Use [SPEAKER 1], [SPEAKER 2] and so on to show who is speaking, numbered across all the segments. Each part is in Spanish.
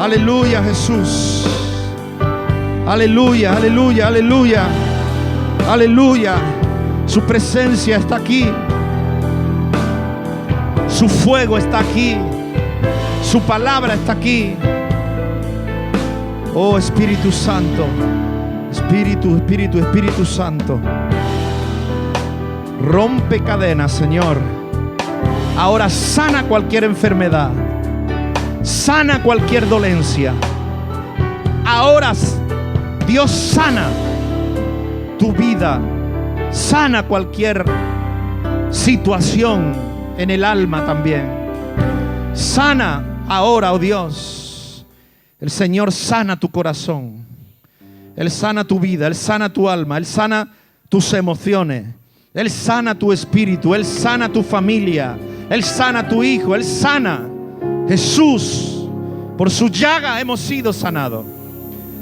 [SPEAKER 1] Aleluya, Jesús. Aleluya, aleluya, aleluya. Aleluya. Su presencia está aquí. Su fuego está aquí. Su palabra está aquí. Oh Espíritu Santo. Espíritu, Espíritu, Espíritu Santo. Rompe cadenas, Señor. Ahora sana cualquier enfermedad. Sana cualquier dolencia. Ahora Dios sana tu vida. Sana cualquier situación en el alma también. Sana ahora, oh Dios. El Señor sana tu corazón. Él sana tu vida, Él sana tu alma, Él sana tus emociones. Él sana tu espíritu, Él sana tu familia, Él sana tu hijo, Él sana. Jesús, por su llaga hemos sido sanados.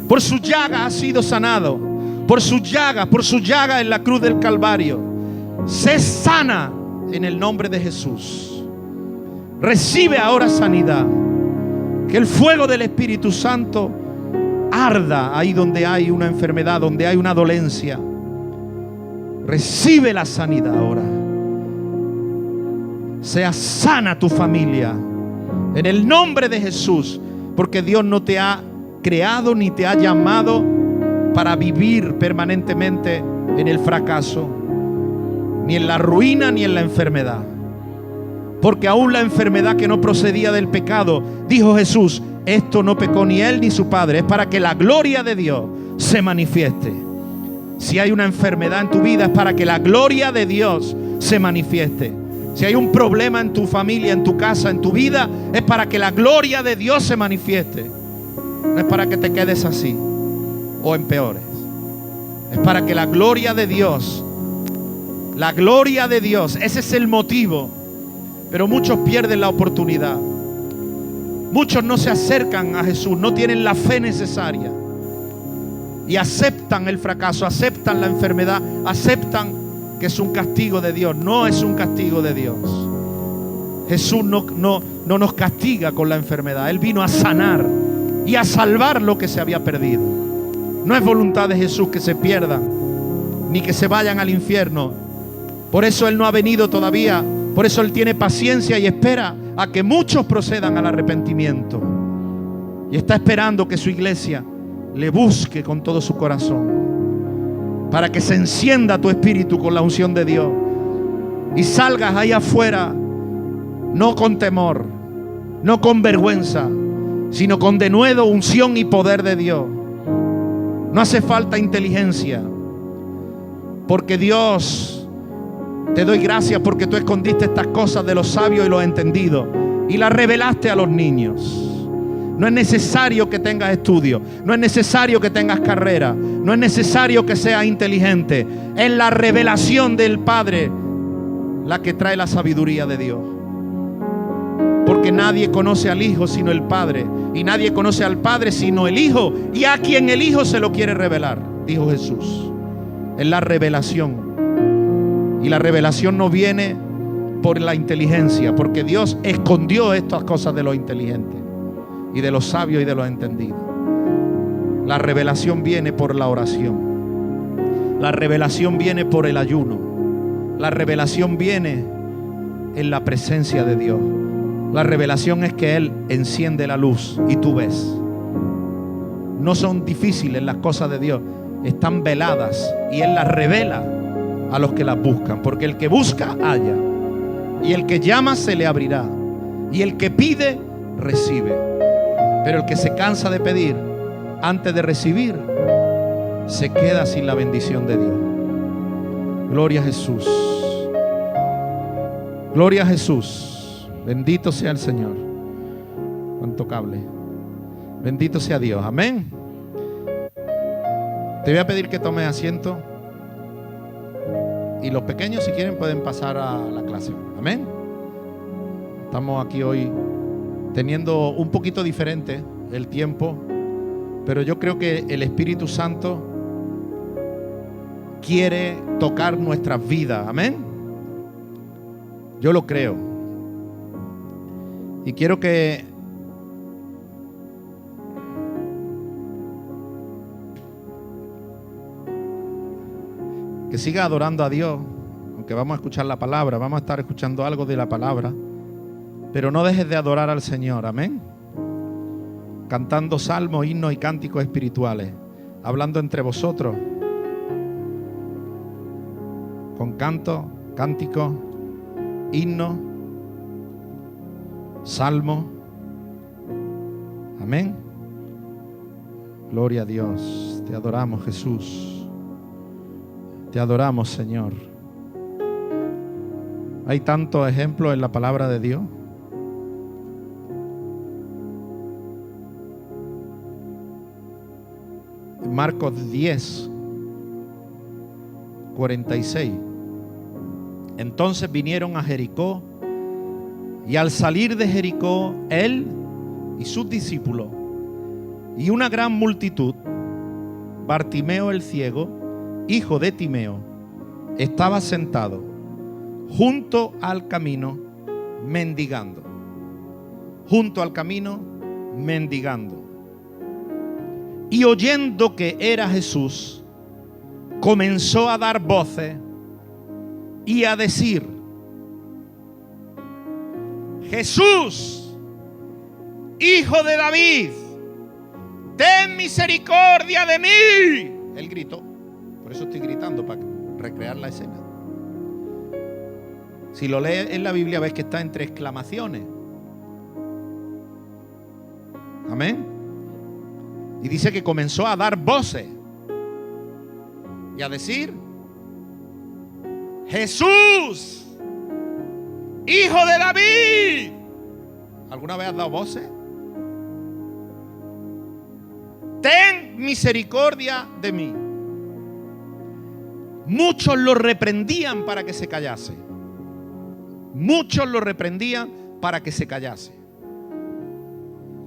[SPEAKER 1] Por su llaga ha sido sanado. Por su llaga, por su llaga en la cruz del Calvario. Sé sana en el nombre de Jesús. Recibe ahora sanidad. Que el fuego del Espíritu Santo arda ahí donde hay una enfermedad, donde hay una dolencia. Recibe la sanidad ahora. Sea sana tu familia. En el nombre de Jesús. Porque Dios no te ha creado ni te ha llamado para vivir permanentemente en el fracaso. Ni en la ruina ni en la enfermedad. Porque aún la enfermedad que no procedía del pecado, dijo Jesús, esto no pecó ni él ni su padre, es para que la gloria de Dios se manifieste. Si hay una enfermedad en tu vida, es para que la gloria de Dios se manifieste. Si hay un problema en tu familia, en tu casa, en tu vida, es para que la gloria de Dios se manifieste. No es para que te quedes así o empeores. Es para que la gloria de Dios, la gloria de Dios, ese es el motivo pero muchos pierden la oportunidad. Muchos no se acercan a Jesús, no tienen la fe necesaria. Y aceptan el fracaso, aceptan la enfermedad, aceptan que es un castigo de Dios. No es un castigo de Dios. Jesús no, no, no nos castiga con la enfermedad. Él vino a sanar y a salvar lo que se había perdido. No es voluntad de Jesús que se pierdan, ni que se vayan al infierno. Por eso Él no ha venido todavía por eso Él tiene paciencia y espera a que muchos procedan al arrepentimiento. Y está esperando que su iglesia le busque con todo su corazón. Para que se encienda tu espíritu con la unción de Dios. Y salgas ahí afuera, no con temor, no con vergüenza, sino con denuedo unción y poder de Dios. No hace falta inteligencia, porque Dios te doy gracias porque tú escondiste estas cosas de los sabios y los entendidos y las revelaste a los niños. No es necesario que tengas estudio, no es necesario que tengas carrera, no es necesario que seas inteligente. Es la revelación del Padre la que trae la sabiduría de Dios. Porque nadie conoce al Hijo sino el Padre. Y nadie conoce al Padre sino el Hijo. Y a quien el Hijo se lo quiere revelar, dijo Jesús. Es la revelación. Y la revelación no viene por la inteligencia, porque Dios escondió estas cosas de los inteligentes y de los sabios y de los entendidos. La revelación viene por la oración. La revelación viene por el ayuno. La revelación viene en la presencia de Dios. La revelación es que Él enciende la luz y tú ves. No son difíciles las cosas de Dios, están veladas y Él las revela a los que la buscan, porque el que busca halla, y el que llama se le abrirá, y el que pide recibe. Pero el que se cansa de pedir antes de recibir, se queda sin la bendición de Dios. Gloria a Jesús. Gloria a Jesús. Bendito sea el Señor. Cuánto cable. Bendito sea Dios. Amén. Te voy a pedir que tomes asiento. Y los pequeños, si quieren, pueden pasar a la clase. Amén. Estamos aquí hoy teniendo un poquito diferente el tiempo, pero yo creo que el Espíritu Santo quiere tocar nuestras vidas, amén. Yo lo creo. Y quiero que que siga adorando a Dios, aunque vamos a escuchar la palabra, vamos a estar escuchando algo de la palabra pero no dejes de adorar al Señor, amén. Cantando salmos, himnos y cánticos espirituales, hablando entre vosotros, con canto, cánticos, himnos, salmos, amén. Gloria a Dios, te adoramos Jesús. Te adoramos, Señor. Hay tantos ejemplos en la palabra de Dios. Marcos 10, 46. Entonces vinieron a Jericó y al salir de Jericó, él y sus discípulos y una gran multitud, Bartimeo el ciego, hijo de Timeo, estaba sentado junto al camino mendigando. Junto al camino mendigando. Y oyendo que era Jesús, comenzó a dar voces y a decir, Jesús, hijo de David, ten misericordia de mí. Él gritó. Por eso estoy gritando, para recrear la escena. Si lo lees en la Biblia ves que está entre exclamaciones. Amén. Y dice que comenzó a dar voces y a decir, Jesús, hijo de David. ¿Alguna vez has dado voces? Ten misericordia de mí. Muchos lo reprendían para que se callase. Muchos lo reprendían para que se callase.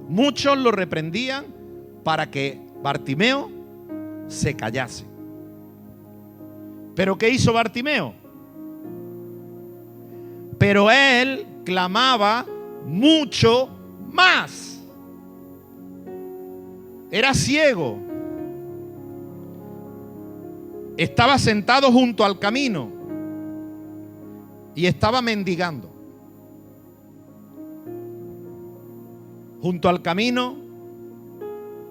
[SPEAKER 1] Muchos lo reprendían para que Bartimeo se callase. Pero ¿qué hizo Bartimeo? Pero él clamaba mucho más. Era ciego estaba sentado junto al camino y estaba mendigando. Junto al camino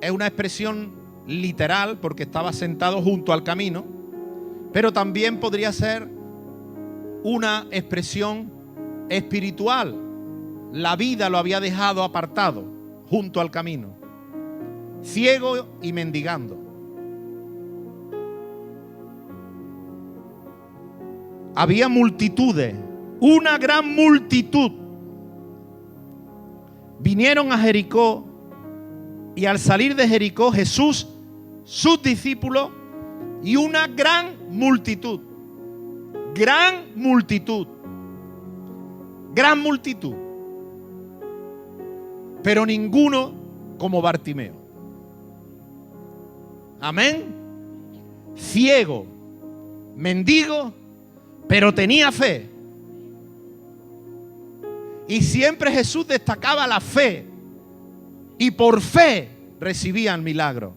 [SPEAKER 1] es una expresión literal porque estaba sentado junto al camino, pero también podría ser una expresión espiritual. La vida lo había dejado apartado junto al camino, ciego y mendigando. había multitudes, una gran multitud. Vinieron a Jericó y al salir de Jericó Jesús, sus discípulos y una gran multitud. Gran multitud. Gran multitud. Pero ninguno como Bartimeo. Amén. Ciego, mendigo pero tenía fe. Y siempre Jesús destacaba la fe. Y por fe recibían milagros.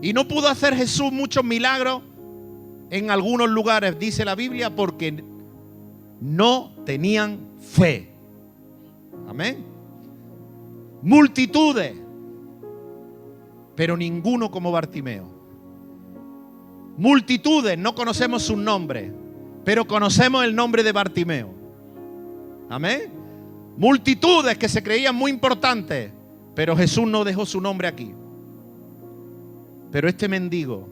[SPEAKER 1] Y no pudo hacer Jesús muchos milagros en algunos lugares, dice la Biblia, porque no tenían fe. Amén. Multitudes, pero ninguno como Bartimeo. Multitudes, no conocemos sus nombres pero conocemos el nombre de Bartimeo. Amén. Multitudes que se creían muy importantes, pero Jesús no dejó su nombre aquí. Pero este mendigo,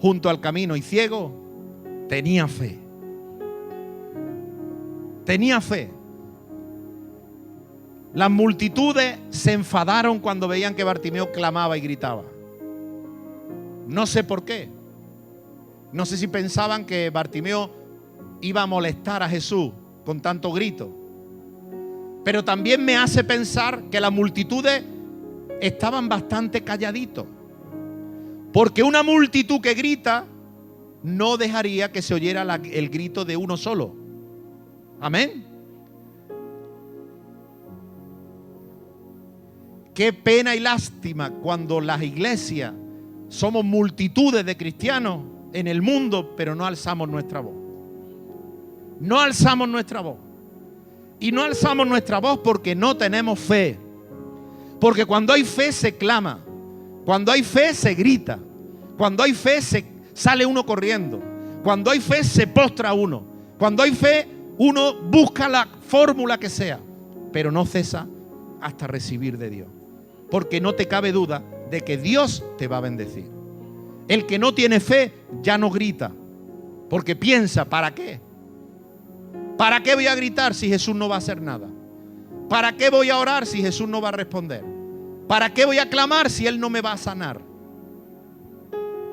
[SPEAKER 1] junto al camino y ciego, tenía fe. Tenía fe. Las multitudes se enfadaron cuando veían que Bartimeo clamaba y gritaba. No sé por qué. No sé si pensaban que Bartimeo iba a molestar a Jesús con tanto grito. Pero también me hace pensar que las multitudes estaban bastante calladitos. Porque una multitud que grita no dejaría que se oyera el grito de uno solo. Amén. Qué pena y lástima cuando las iglesias somos multitudes de cristianos en el mundo, pero no alzamos nuestra voz. No alzamos nuestra voz. Y no alzamos nuestra voz porque no tenemos fe. Porque cuando hay fe se clama. Cuando hay fe se grita. Cuando hay fe se sale uno corriendo. Cuando hay fe se postra uno. Cuando hay fe uno busca la fórmula que sea. Pero no cesa hasta recibir de Dios. Porque no te cabe duda de que Dios te va a bendecir. El que no tiene fe ya no grita. Porque piensa, ¿para qué? ¿Para qué voy a gritar si Jesús no va a hacer nada? ¿Para qué voy a orar si Jesús no va a responder? ¿Para qué voy a clamar si Él no me va a sanar?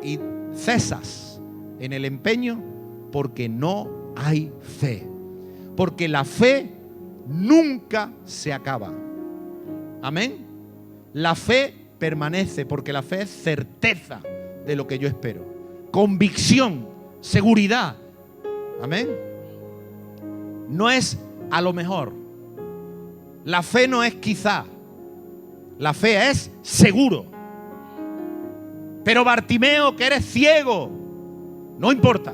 [SPEAKER 1] Y cesas en el empeño porque no hay fe. Porque la fe nunca se acaba. Amén. La fe permanece porque la fe es certeza de lo que yo espero. Convicción, seguridad. Amén. No es a lo mejor. La fe no es quizá. La fe es seguro. Pero Bartimeo, que eres ciego, no importa.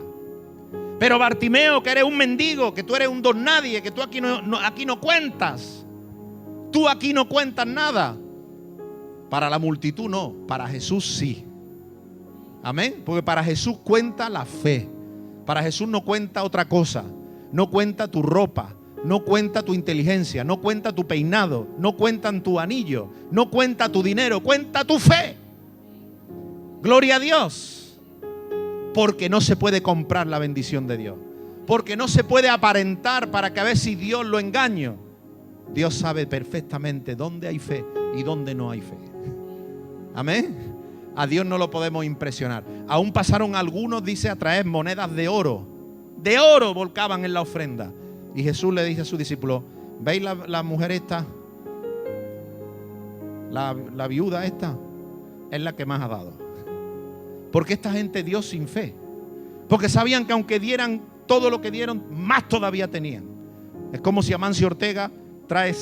[SPEAKER 1] Pero Bartimeo, que eres un mendigo, que tú eres un don nadie, que tú aquí no, aquí no cuentas. Tú aquí no cuentas nada. Para la multitud no, para Jesús sí. Amén. Porque para Jesús cuenta la fe. Para Jesús no cuenta otra cosa. No cuenta tu ropa. No cuenta tu inteligencia. No cuenta tu peinado. No cuentan tu anillo. No cuenta tu dinero. Cuenta tu fe. Gloria a Dios. Porque no se puede comprar la bendición de Dios. Porque no se puede aparentar para que a ver si Dios lo engaño. Dios sabe perfectamente dónde hay fe y dónde no hay fe. Amén. A Dios no lo podemos impresionar. Aún pasaron algunos, dice, a traer monedas de oro. De oro volcaban en la ofrenda. Y Jesús le dice a sus discípulos, ¿veis la, mujer esta? La, la viuda esta es la que más ha dado. Porque esta gente dio sin fe. Porque sabían que aunque dieran todo lo que dieron, más todavía tenían. Es como si Amancio Ortega trae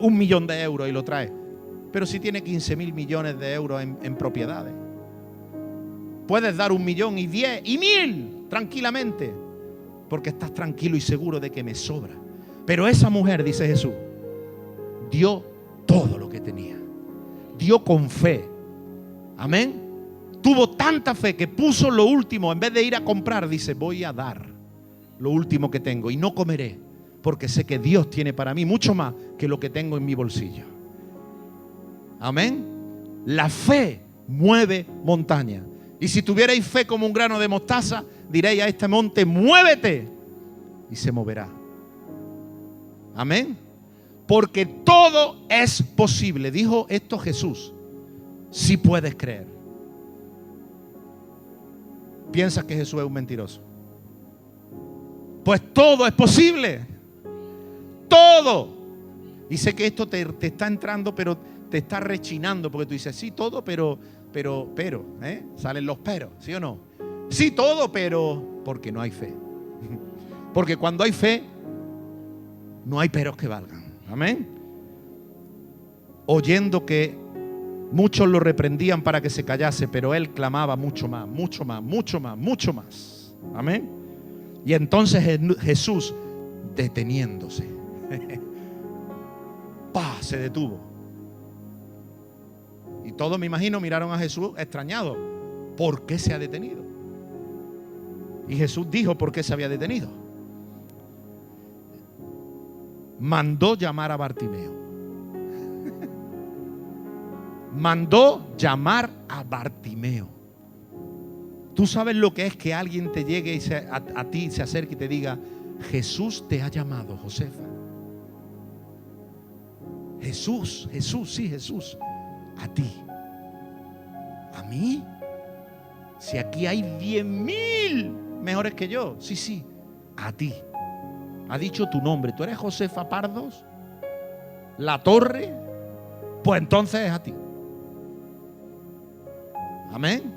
[SPEAKER 1] un millón de euros y lo trae pero si tiene 15 mil millones de euros en, propiedades. Puedes dar un millón y diez y mil tranquilamente, porque estás tranquilo y seguro de que me sobra. Pero esa mujer, dice Jesús, dio todo lo que tenía. Dio con fe. Amén. Tuvo tanta fe que puso lo último, en vez de ir a comprar, dice, voy a dar lo último que tengo y no comeré, porque sé que Dios tiene para mí mucho más que lo que tengo en mi bolsillo. Amén. La fe mueve montaña. Y si tuvierais fe como un grano de mostaza, diréis a este monte, muévete. Y se moverá. Amén. Porque todo es posible. Dijo esto Jesús. Si puedes creer. Piensas que Jesús es un mentiroso. Pues todo es posible. Todo. Y sé que esto te, te está entrando, pero te está rechinando porque tú dices, sí, todo, pero, pero, pero, ¿eh? Salen los peros, ¿sí o no? Sí, todo, pero, porque no hay fe. Porque cuando hay fe, no hay peros que valgan. Amén. Oyendo que muchos lo reprendían para que se callase, pero él clamaba mucho más, mucho más, mucho más, mucho más. Amén. Y entonces Jesús, deteniéndose, pa, se detuvo y todos, me imagino, miraron a Jesús extrañados. ¿Por qué se ha detenido? Y Jesús dijo por qué se había detenido. Mandó llamar a Bartimeo. Mandó llamar a Bartimeo. Tú sabes lo que es que alguien te llegue y a, a ti se acerque y te diga, Jesús te ha llamado, Josefa. Jesús, Jesús, sí, Jesús a ti. ¿A mí? Si aquí hay diez mil mejores que yo. Sí, sí, a ti. Ha dicho tu nombre. ¿Tú eres Josefa Pardos? ¿La Torre? Pues entonces es a ti. Amén.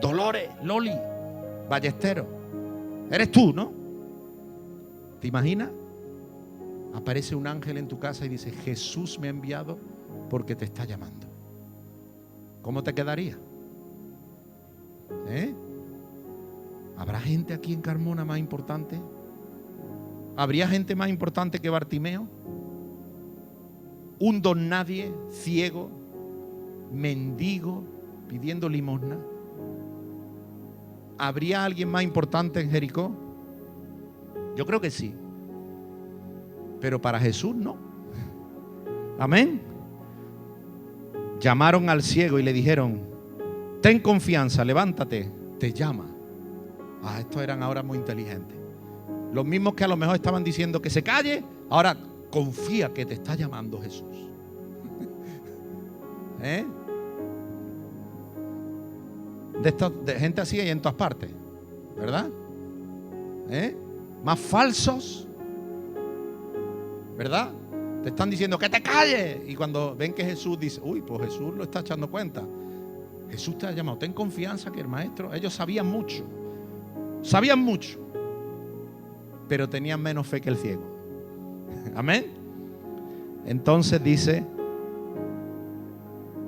[SPEAKER 1] Dolores, Loli, Ballestero. Eres tú, ¿no? ¿Te imaginas? aparece un ángel en tu casa y dice, Jesús me ha enviado porque te está llamando. ¿Cómo te quedaría? ¿Eh? ¿Habrá gente aquí en Carmona más importante? ¿Habría gente más importante que Bartimeo? Un don nadie, ciego, mendigo, pidiendo limosna. ¿Habría alguien más importante en Jericó? Yo creo que sí. Pero para Jesús no. Amén. Llamaron al ciego y le dijeron, ten confianza, levántate, te llama. Ah, estos eran ahora muy inteligentes. Los mismos que a lo mejor estaban diciendo que se calle, ahora confía que te está llamando Jesús. ¿Eh? De, gente así hay en todas partes, ¿verdad? ¿Eh? Más falsos, ¿verdad? Te están diciendo que te calles. Y cuando ven que Jesús dice, uy, pues Jesús lo está echando cuenta. Jesús te ha llamado. Ten confianza que el maestro, ellos sabían mucho. Sabían mucho. Pero tenían menos fe que el ciego. Amén. Entonces dice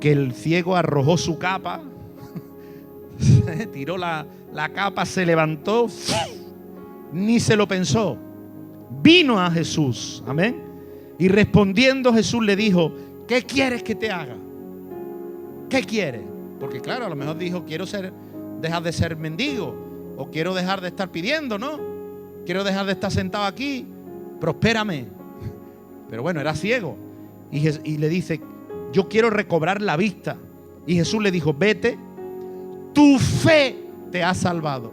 [SPEAKER 1] que el ciego arrojó su capa tiró la, la capa, se levantó, ni se lo pensó. Vino a Jesús, amén. Y respondiendo Jesús le dijo, ¿qué quieres que te haga? ¿Qué quieres? Porque claro, a lo mejor dijo, quiero ser, dejar de ser mendigo, o quiero dejar de estar pidiendo, ¿no? Quiero dejar de estar sentado aquí, prospérame. Pero bueno, era ciego. Y, y le dice, yo quiero recobrar la vista. Y Jesús le dijo, vete, tu fe te ha salvado.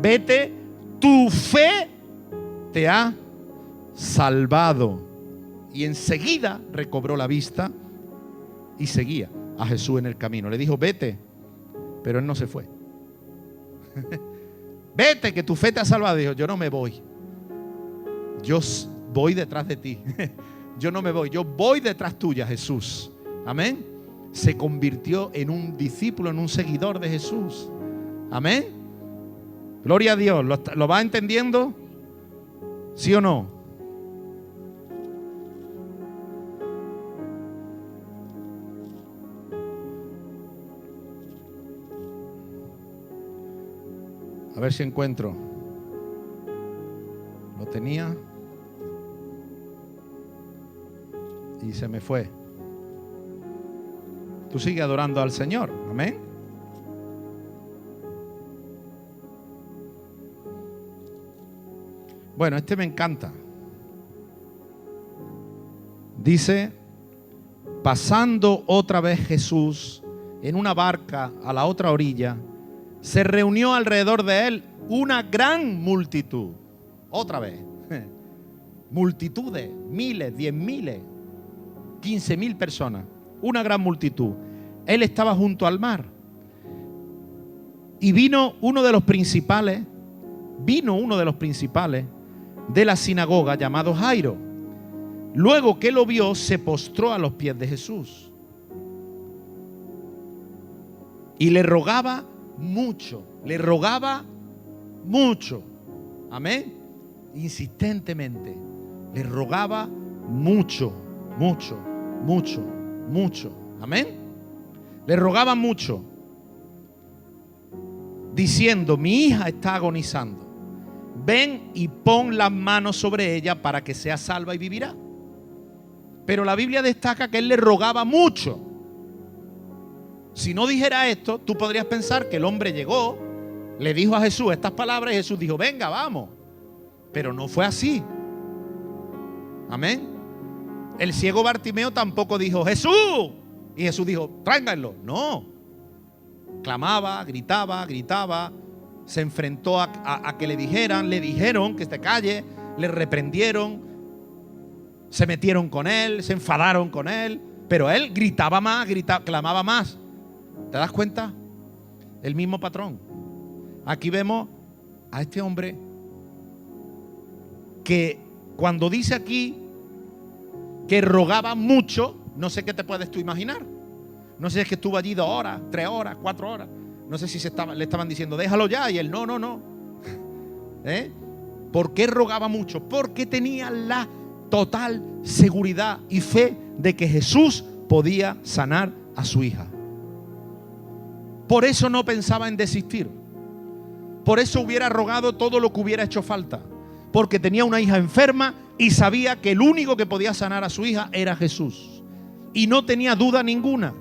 [SPEAKER 1] Vete, tu fe te ha salvado. Y enseguida recobró la vista y seguía a Jesús en el camino. Le dijo, vete, pero él no se fue. vete, que tu fe te ha salvado. Dijo, yo no me voy. Yo voy detrás de ti. yo no me voy, yo voy detrás tuya, Jesús. Amén se convirtió en un discípulo, en un seguidor de Jesús. Amén. Gloria a Dios. ¿Lo, va entendiendo? ¿Sí o no? A ver si encuentro. Lo tenía. Y se me fue. Tú sigue adorando al Señor. Amén. Bueno, este me encanta. Dice, pasando otra vez Jesús en una barca a la otra orilla, se reunió alrededor de él una gran multitud. Otra vez. Multitudes, miles, diez miles, quince mil personas una gran multitud. Él estaba junto al mar. Y vino uno de los principales, vino uno de los principales de la sinagoga llamado Jairo. Luego que lo vio, se postró a los pies de Jesús. Y le rogaba mucho, le rogaba mucho. Amén. Insistentemente. Le rogaba mucho, mucho, mucho mucho. Amén. Le rogaba mucho, diciendo, mi hija está agonizando. Ven y pon las manos sobre ella para que sea salva y vivirá. Pero la Biblia destaca que él le rogaba mucho. Si no dijera esto, tú podrías pensar que el hombre llegó, le dijo a Jesús estas palabras y Jesús dijo, venga, vamos. Pero no fue así. Amén. El ciego Bartimeo tampoco dijo, Jesús. Y Jesús dijo, tráiganlo. No. Clamaba, gritaba, gritaba. Se enfrentó a, que le dijeran, le dijeron que se calle, le reprendieron, se metieron con él, se enfadaron con él. Pero él gritaba más, gritaba, clamaba más. ¿Te das cuenta? El mismo patrón. Aquí vemos a este hombre que cuando dice aquí que rogaba mucho, no sé qué te puedes tú imaginar. No sé si es que estuvo allí dos horas, tres horas, cuatro horas. No sé si se estaba, le estaban diciendo, déjalo ya. Y él, no, no, no. ¿Eh? ¿Por qué rogaba mucho? Porque tenía la total seguridad y fe de que Jesús podía sanar a su hija. Por eso no pensaba en desistir. Por eso hubiera rogado todo lo que hubiera hecho falta. Porque tenía una hija enferma y sabía que el único que podía sanar a su hija era Jesús. Y no tenía duda ninguna.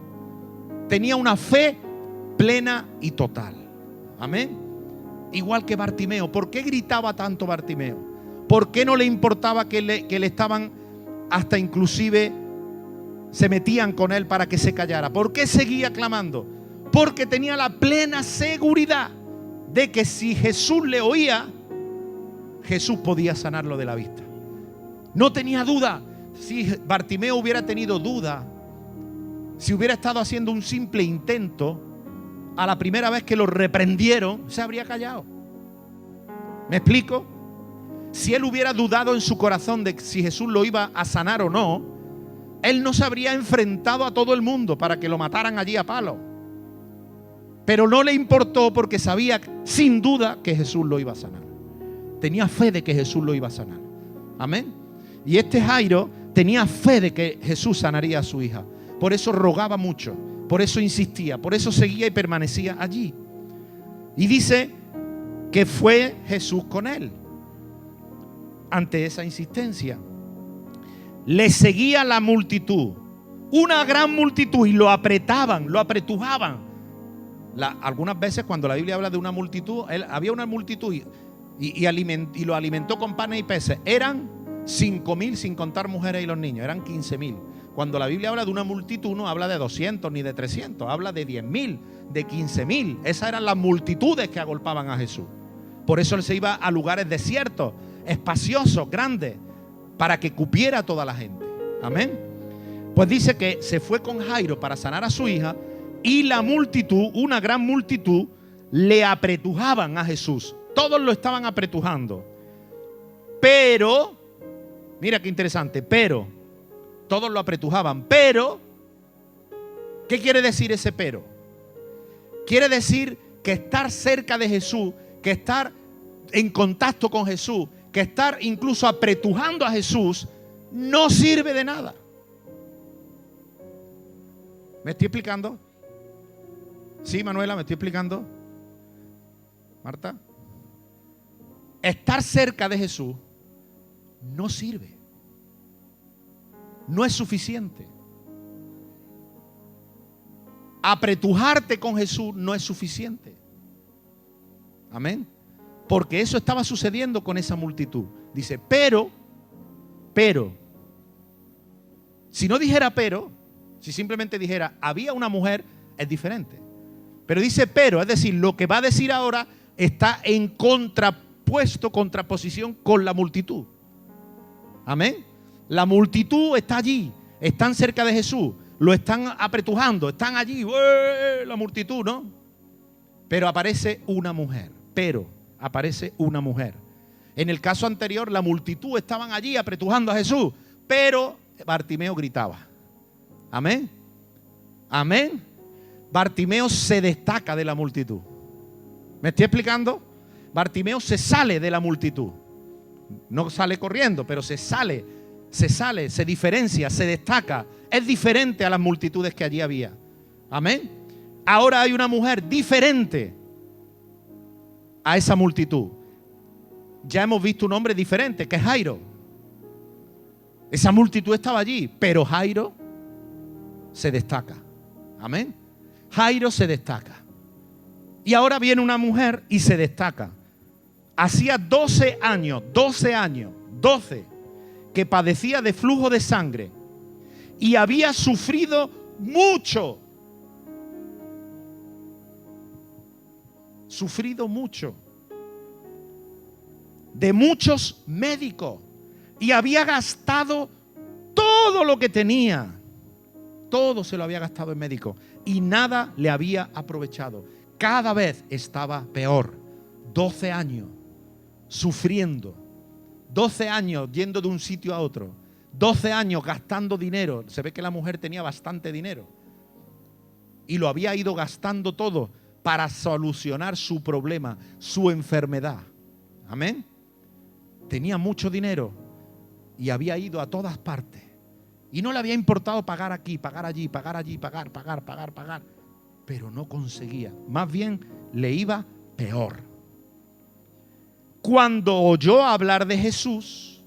[SPEAKER 1] Tenía una fe plena y total. Amén. Igual que Bartimeo. ¿Por qué gritaba tanto Bartimeo? ¿Por qué no le importaba que le, que le estaban hasta inclusive se metían con él para que se callara? ¿Por qué seguía clamando? Porque tenía la plena seguridad de que si Jesús le oía, Jesús podía sanarlo de la vista. No tenía duda. Si Bartimeo hubiera tenido duda, si hubiera estado haciendo un simple intento, a la primera vez que lo reprendieron, se habría callado. ¿Me explico? Si él hubiera dudado en su corazón de si Jesús lo iba a sanar o no, él no se habría enfrentado a todo el mundo para que lo mataran allí a palo. Pero no le importó porque sabía sin duda que Jesús lo iba a sanar. Tenía fe de que Jesús lo iba a sanar. Amén. Y este Jairo tenía fe de que Jesús sanaría a su hija. Por eso rogaba mucho, por eso insistía, por eso seguía y permanecía allí. Y dice que fue Jesús con él ante esa insistencia. Le seguía la multitud, una gran multitud, y lo apretaban, lo apretujaban. Algunas veces cuando la Biblia habla de una multitud, había una multitud y, lo alimentó con panes y peces. Eran cinco mil sin contar mujeres y los niños, eran 15 mil. Cuando la Biblia habla de una multitud, no habla de 200 ni de 300, habla de 10 mil, de 15 mil. Esas eran las multitudes que agolpaban a Jesús. Por eso él se iba a lugares desiertos, espaciosos, grandes, para que cupiera toda la gente. Amén. Pues dice que se fue con Jairo para sanar a su hija y la multitud, una gran multitud, le apretujaban a Jesús. Todos lo estaban apretujando. Pero, mira qué interesante, pero, todos lo apretujaban, pero, ¿qué quiere decir ese pero? Quiere decir que estar cerca de Jesús, que estar en contacto con Jesús, que estar incluso apretujando a Jesús, no sirve de nada. ¿Me estoy explicando? Sí, Manuela, ¿me estoy explicando? Marta. Estar cerca de Jesús no sirve. No es suficiente. Apretujarte con Jesús no es suficiente. Amén. Porque eso estaba sucediendo con esa multitud. Dice, pero, pero, si no dijera pero, si simplemente dijera, había una mujer, es diferente. Pero dice pero, es decir, lo que va a decir ahora está en contrapuesto, contraposición con la multitud. Amén. La multitud está allí, están cerca de Jesús, lo están apretujando, están allí, la multitud, ¿no? Pero aparece una mujer, pero aparece una mujer. En el caso anterior, la multitud estaban allí apretujando a Jesús, pero Bartimeo gritaba. Amén. Amén. Bartimeo se destaca de la multitud. ¿Me estoy explicando? Bartimeo se sale de la multitud. No sale corriendo, pero se sale, se sale, se diferencia, se destaca. Es diferente a las multitudes que allí había. Amén. Ahora hay una mujer diferente a esa multitud. Ya hemos visto un hombre diferente, que es Jairo. Esa multitud estaba allí, pero Jairo se destaca. Amén. Jairo se destaca. Y ahora viene una mujer y se destaca. Hacía 12 años, 12 años, 12, que padecía de flujo de sangre y había sufrido mucho sufrido mucho, de muchos médicos, y había gastado todo lo que tenía. Todo se lo había gastado en médico y nada le había aprovechado. Cada vez estaba peor. 12 años sufriendo. 12 años yendo de un sitio a otro. 12 años gastando dinero. Se ve que la mujer tenía bastante dinero. Y lo había ido gastando todo para solucionar su problema, su enfermedad. Amén. Tenía mucho dinero y había ido a todas partes. Y no le había importado pagar aquí, pagar allí, pagar allí, pagar, pagar, pagar, pagar. pero no conseguía. Más bien le iba peor. Cuando oyó hablar de Jesús,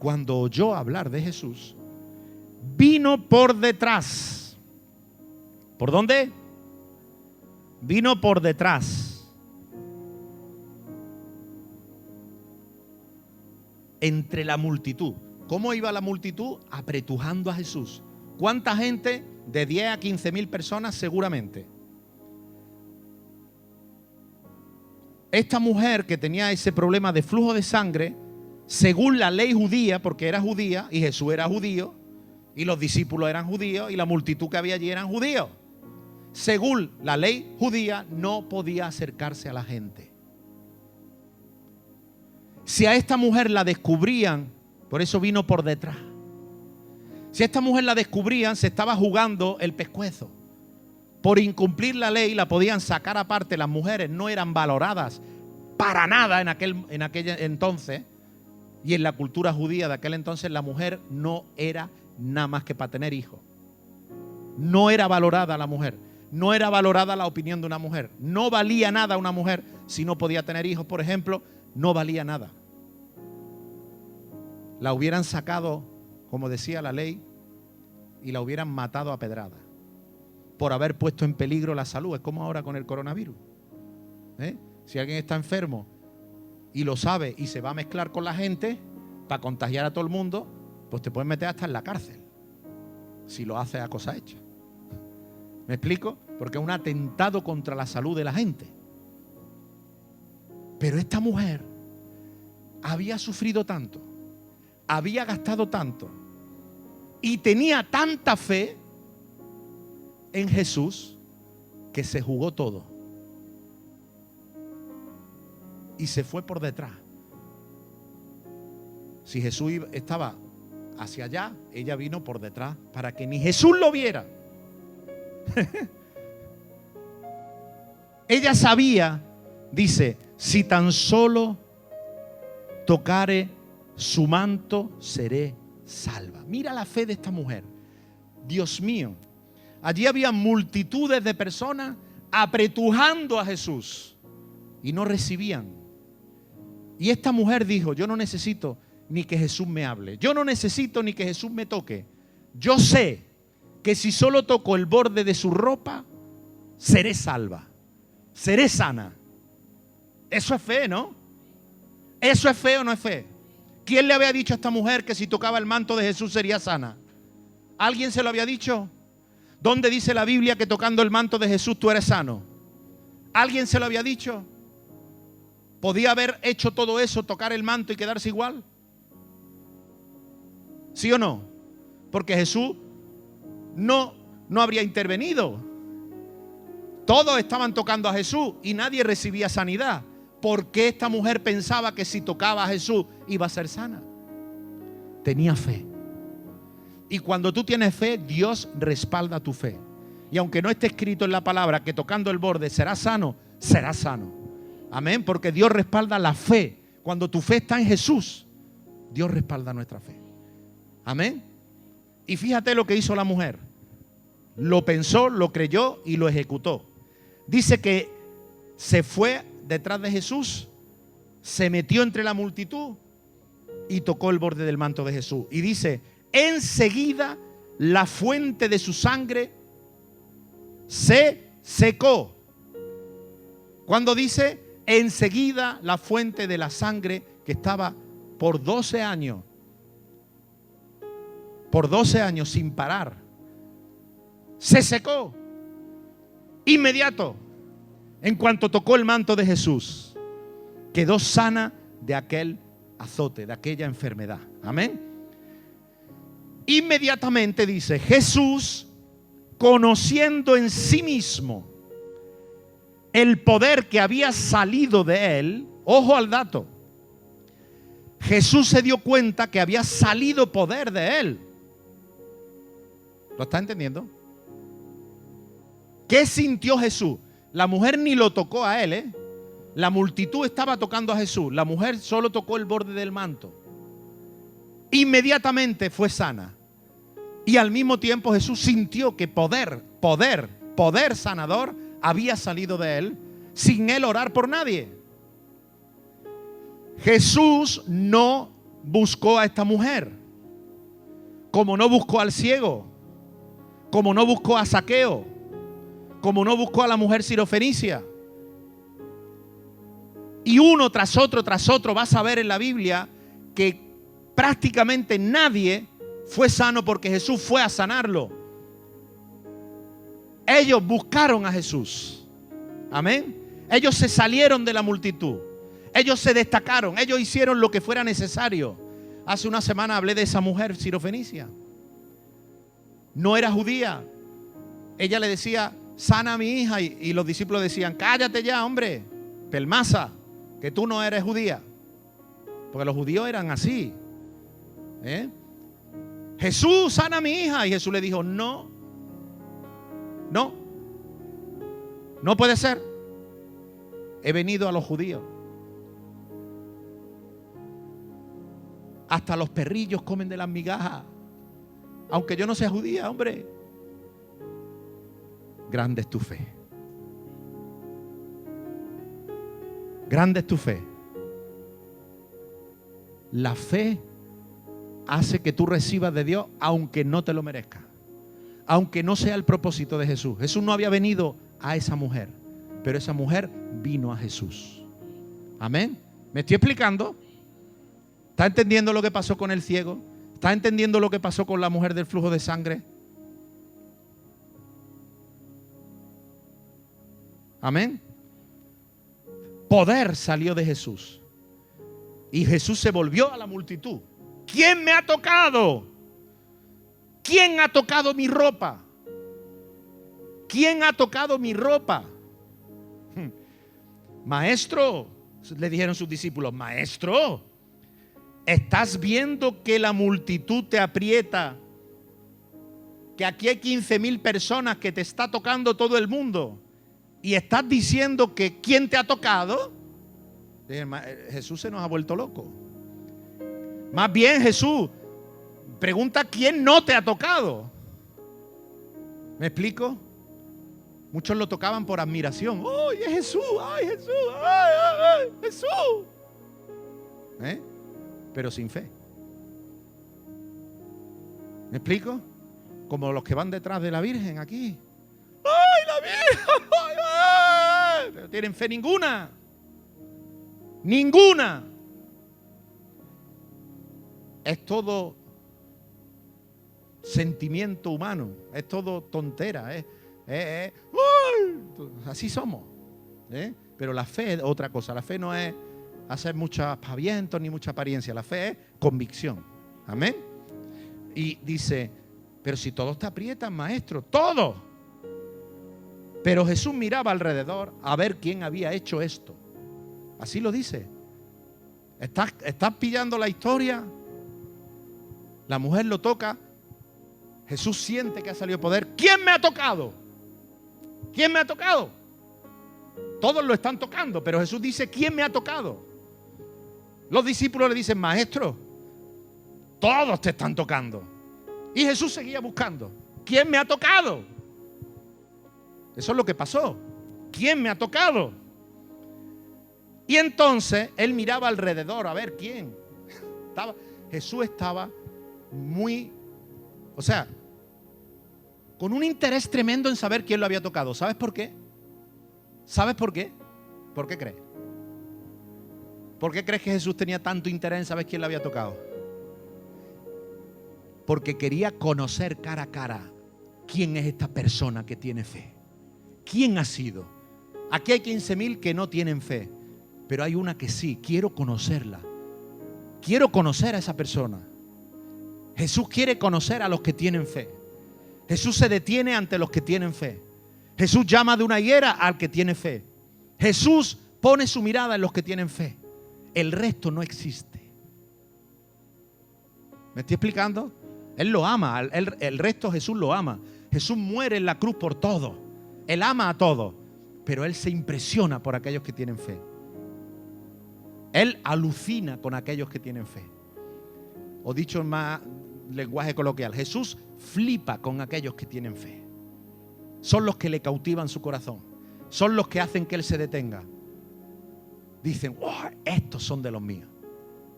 [SPEAKER 1] cuando oyó hablar de Jesús, vino por detrás. ¿Por dónde? Vino por detrás. Entre la multitud. ¿Cómo iba la multitud? Apretujando a Jesús. ¿Cuánta gente? De 10 a 15 mil personas seguramente. Esta mujer que tenía ese problema de flujo de sangre, según la ley judía, porque era judía y Jesús era judío, y los discípulos eran judíos y la multitud que había allí eran judíos. Según la ley judía, no podía acercarse a la gente. Si a esta mujer la descubrían, por eso vino por detrás. Si esta mujer la descubrían, se estaba jugando el pescuezo. Por incumplir la ley la podían sacar aparte. Las mujeres no eran valoradas para nada en aquel, en aquel entonces. Y en la cultura judía de aquel entonces la mujer no era nada más que para tener hijos. No era valorada la mujer. No era valorada la opinión de una mujer. No valía nada una mujer si no podía tener hijos, por ejemplo. No valía nada. La hubieran sacado como decía la ley, y la hubieran matado a pedrada por haber puesto en peligro la salud. Es como ahora con el coronavirus. ¿eh? Si alguien está enfermo y lo sabe y se va a mezclar con la gente para contagiar a todo el mundo, pues te pueden meter hasta en la cárcel si lo hace a cosa hecha. ¿Me explico? Porque es un atentado contra la salud de la gente. Pero esta mujer había sufrido tanto, había gastado tanto, y tenía tanta fe en Jesús que se jugó todo. Y se fue por detrás. Si Jesús estaba hacia allá, ella vino por detrás para que ni Jesús lo viera. ella sabía, dice, si tan solo tocare su manto, seré salva. Mira la fe de esta mujer. Dios mío, allí había multitudes de personas apretujando a Jesús y no recibían. Y esta mujer dijo, yo no necesito ni que Jesús me hable, yo no necesito ni que Jesús me toque. Yo sé que si solo toco el borde de su ropa, seré salva, seré sana. Eso es fe, ¿no? Eso es fe o no es fe. ¿Quién le había dicho a esta mujer que si tocaba el manto de Jesús sería sana? ¿Alguien se lo había dicho? ¿Dónde dice la Biblia que tocando el manto de Jesús tú eres sano? ¿Alguien se lo había dicho? ¿Podía haber hecho todo eso, tocar el manto y quedarse igual? ¿Sí o no? Porque Jesús no, no habría intervenido. Todos estaban tocando a Jesús y nadie recibía sanidad. ¿Por qué esta mujer pensaba que si tocaba a Jesús iba a ser sana? Tenía fe. Y cuando tú tienes fe, Dios respalda tu fe. Y aunque no esté escrito en la palabra que tocando el borde será sano, será sano. Amén, porque Dios respalda la fe. Cuando tu fe está en Jesús, Dios respalda nuestra fe. Amén. Y fíjate lo que hizo la mujer. Lo pensó, lo creyó y lo ejecutó. Dice que se fue detrás de Jesús, se metió entre la multitud y tocó el borde del manto de Jesús. Y dice, enseguida la fuente de su sangre se secó. Cuando dice, enseguida la fuente de la sangre que estaba por 12 años, por 12 años sin parar, se secó. Inmediato. En cuanto tocó el manto de Jesús, quedó sana de aquel azote, de aquella enfermedad. Amén. Inmediatamente dice, Jesús, conociendo en sí mismo el poder que había salido de él, ojo al dato, Jesús se dio cuenta que había salido poder de él. ¿Lo está entendiendo? ¿Qué sintió Jesús? La mujer ni lo tocó a él, ¿eh? La multitud estaba tocando a Jesús. La mujer solo tocó el borde del manto. Inmediatamente fue sana. Y al mismo tiempo Jesús sintió que poder, poder, poder sanador había salido de él sin él orar por nadie. Jesús no buscó a esta mujer, como no buscó al ciego, como no buscó a Saqueo, como no buscó a la mujer sirofenicia. Y uno tras otro, tras otro, vas a ver en la Biblia que prácticamente nadie fue sano porque Jesús fue a sanarlo. Ellos buscaron a Jesús. Amén. Ellos se salieron de la multitud. Ellos se destacaron. Ellos hicieron lo que fuera necesario. Hace una semana hablé de esa mujer sirofenicia. No era judía. Ella le decía, sana a mi hija. Y, los discípulos decían, cállate ya, hombre. Pelmaza, que tú no eres judía. Porque los judíos eran así. ¿Eh? Jesús, sana a mi hija. Y Jesús le dijo, no. No. No puede ser. He venido a los judíos. Hasta los perrillos comen de las migajas. Aunque yo no sea judía, hombre. Grande es tu fe. Grande es tu fe. La fe hace que tú recibas de Dios aunque no te lo merezca. Aunque no sea el propósito de Jesús. Jesús no había venido a esa mujer, pero esa mujer vino a Jesús. Amén. ¿Me estoy explicando? ¿Está entendiendo lo que pasó con el ciego? ¿Está entendiendo lo que pasó con la mujer del flujo de sangre? Amén. Poder salió de Jesús. Y Jesús se volvió a la multitud. ¿Quién me ha tocado? ¿Quién ha tocado mi ropa? ¿Quién ha tocado mi ropa? Hmm. Maestro, le dijeron sus discípulos, maestro, ¿estás viendo que la multitud te aprieta? Que aquí hay 15 mil personas que te está tocando todo el mundo. Y estás diciendo que ¿quién te ha tocado? Jesús se nos ha vuelto loco. Más bien Jesús pregunta quién no te ha tocado. ¿Me explico? Muchos lo tocaban por admiración. ¡Ay, es Jesús! ¡Ay, Jesús! ¡Ay, ay, ay! Jesús! ¿Eh? Pero sin fe. ¿Me explico? Como los que van detrás de la Virgen aquí. ¡Ay, la Virgen! ¡Ay, Pero tienen fe ninguna. Ninguna es todo sentimiento humano, es todo tontera, así somos. ¿eh? Pero la fe es otra cosa, la fe no es hacer muchos aspavientos ni mucha apariencia, la fe es convicción. Amén. Y dice, pero si todos te aprietan, maestro, todos. Pero Jesús miraba alrededor a ver quién había hecho esto. Así lo dice. ¿Estás, pillando la historia? La mujer lo toca. Jesús siente que ha salido poder. ¿Quién me ha tocado? ¿Quién me ha tocado? Todos lo están tocando, pero Jesús dice, ¿quién me ha tocado? Los discípulos le dicen, maestro, todos te están tocando. Y Jesús seguía buscando. ¿Quién me ha tocado? Eso es lo que pasó. ¿Quién me ha tocado? Y entonces él miraba alrededor a ver quién. Estaba, Jesús estaba muy, o sea, con un interés tremendo en saber quién lo había tocado. ¿Sabes por qué? ¿Sabes por qué? ¿Por qué crees? ¿Por qué crees que Jesús tenía tanto interés en saber quién lo había tocado? Porque quería conocer cara a cara quién es esta persona que tiene fe. ¿Quién ha sido? Aquí hay 15 mil que no tienen fe, pero hay una que sí, quiero conocerla. Quiero conocer a esa persona. Jesús quiere conocer a los que tienen fe. Jesús se detiene ante los que tienen fe. Jesús llama de una higuera al que tiene fe. Jesús pone su mirada en los que tienen fe. El resto no existe. ¿Me estoy explicando? Él lo ama, el, el resto Jesús lo ama. Jesús muere en la cruz por todo. Él ama a todos, pero Él se impresiona por aquellos que tienen fe. Él alucina con aquellos que tienen fe. O dicho en más lenguaje coloquial, Jesús flipa con aquellos que tienen fe. son los que le cautivan su corazón. Son los que hacen que Él se detenga. Dicen, oh, estos son de los míos.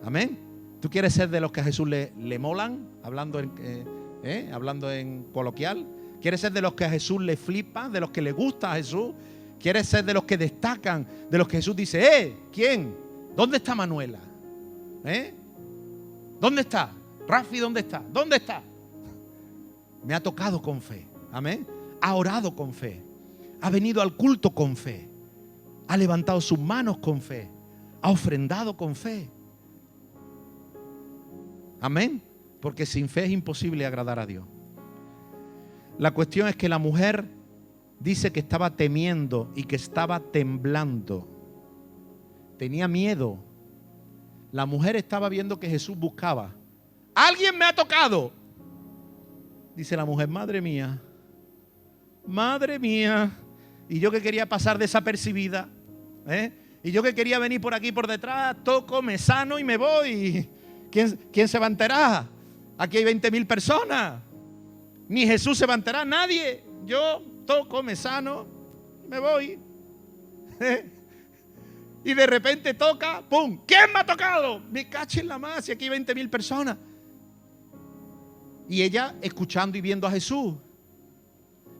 [SPEAKER 1] Amén. ¿Tú quieres ser de los que a Jesús le, le molan? Hablando eh, eh, hablando en coloquial. ¿Quieres ser de los que a Jesús le flipa? ¿De los que le gusta a Jesús? ¿Quieres ser de los que destacan? De los que Jesús dice, ¡eh! ¿Quién? ¿Dónde está Manuela? ¿Eh? ¿Dónde está? Rafi, ¿dónde está? ¿Dónde está? Me ha tocado con fe. Amén. Ha orado con fe. Ha venido al culto con fe. Ha levantado sus manos con fe. Ha ofrendado con fe. Amén. Porque sin fe es imposible agradar a Dios. La cuestión es que la mujer dice que estaba temiendo y que estaba temblando. Tenía miedo. La mujer estaba viendo que Jesús buscaba. Alguien me ha tocado. Dice la mujer, madre mía, madre mía. Y yo que quería pasar desapercibida. ¿eh? Y yo que quería venir por aquí por detrás, toco, me sano y me voy. ¿Quién, quién se va a enterar? Aquí hay 20 mil personas. Ni Jesús se enterar, nadie. Yo toco, me sano, me voy. y de repente toca, ¡pum! ¿Quién me ha tocado? Me caché en la más y aquí hay 20 mil personas. Y ella escuchando y viendo a Jesús.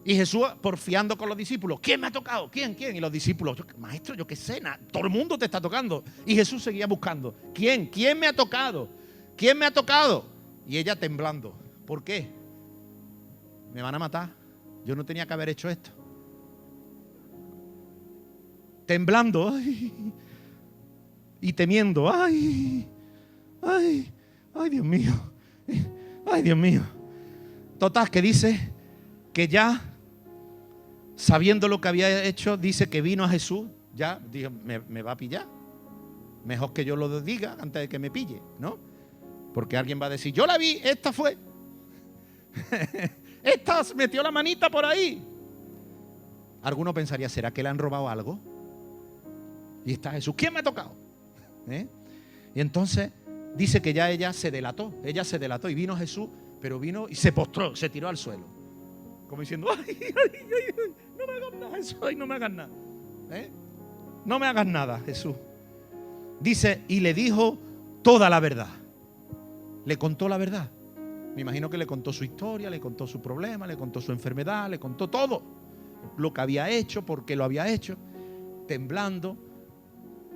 [SPEAKER 1] Y Jesús porfiando con los discípulos. ¿Quién me ha tocado? ¿Quién? ¿Quién? Y los discípulos, maestro, yo qué sé, todo el mundo te está tocando. Y Jesús seguía buscando. ¿Quién? ¿Quién me ha tocado? ¿Quién me ha tocado? Y ella temblando. ¿Por qué? Me van a matar. Yo no tenía que haber hecho esto. Temblando y temiendo. Ay, ay, ay, Dios mío. Ay, Dios mío. Total, que dice que ya, sabiendo lo que había hecho, dice que vino a Jesús. Ya, dijo, me, me va a pillar. Mejor que yo lo diga antes de que me pille, ¿no? Porque alguien va a decir, yo la vi, esta fue. Esta metió la manita por ahí. Alguno pensaría, ¿será que le han robado algo? Y está Jesús. ¿Quién me ha tocado? ¿Eh? Y entonces dice que ya ella se delató. Ella se delató y vino Jesús, pero vino y se postró, se tiró al suelo. Como diciendo, ay, ay, ay, no me hagas nada, Jesús, ay, no me hagas nada. ¿Eh? No me hagas nada, Jesús. Dice, y le dijo toda la verdad. Le contó la verdad. Me imagino que le contó su historia, le contó su problema, le contó su enfermedad, le contó todo. Lo que había hecho, por qué lo había hecho, temblando,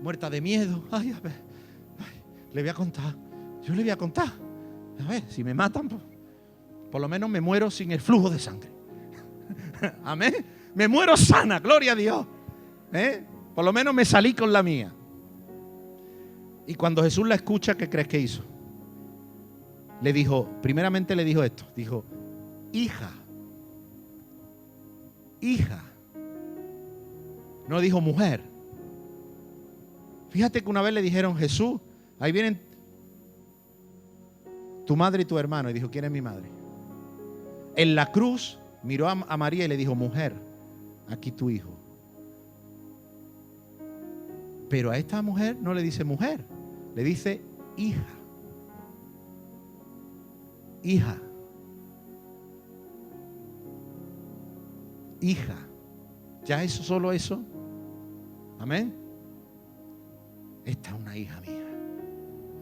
[SPEAKER 1] muerta de miedo. Ay, a ver, le voy a contar. Yo le voy a contar. A ver, si me matan, pues, por lo menos me muero sin el flujo de sangre. Amén. Me muero sana, gloria a Dios. ¿Eh? Por lo menos me salí con la mía. Y cuando Jesús la escucha, ¿qué crees que hizo? Le dijo, primeramente le dijo esto, dijo, hija, hija. No dijo mujer. Fíjate que una vez le dijeron, Jesús, ahí vienen tu madre y tu hermano. Y dijo, ¿quién es mi madre? En la cruz miró a, a María y le dijo, mujer, aquí tu hijo. Pero a esta mujer no le dice mujer, le dice hija hija, hija. Ya eso, solo eso. Amén. Esta es una hija mía.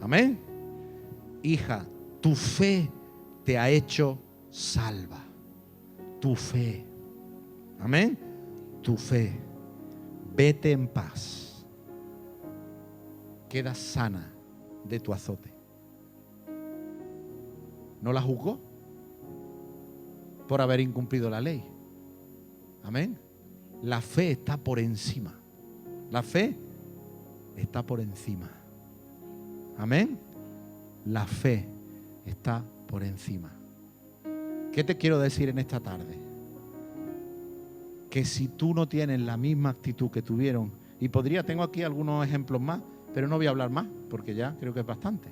[SPEAKER 1] Amén. Hija, tu fe te ha hecho salva. Tu fe. Amén. Tu fe. Vete en paz. Queda sana de tu azote no la juzgó por haber incumplido la ley. Amén. La fe está por encima. La fe está por encima. Amén. La fe está por encima. ¿Qué te quiero decir en esta tarde? Que si tú no tienes la misma actitud que tuvieron, y podría, tengo aquí algunos ejemplos más, pero no voy a hablar más, porque ya creo que es bastante.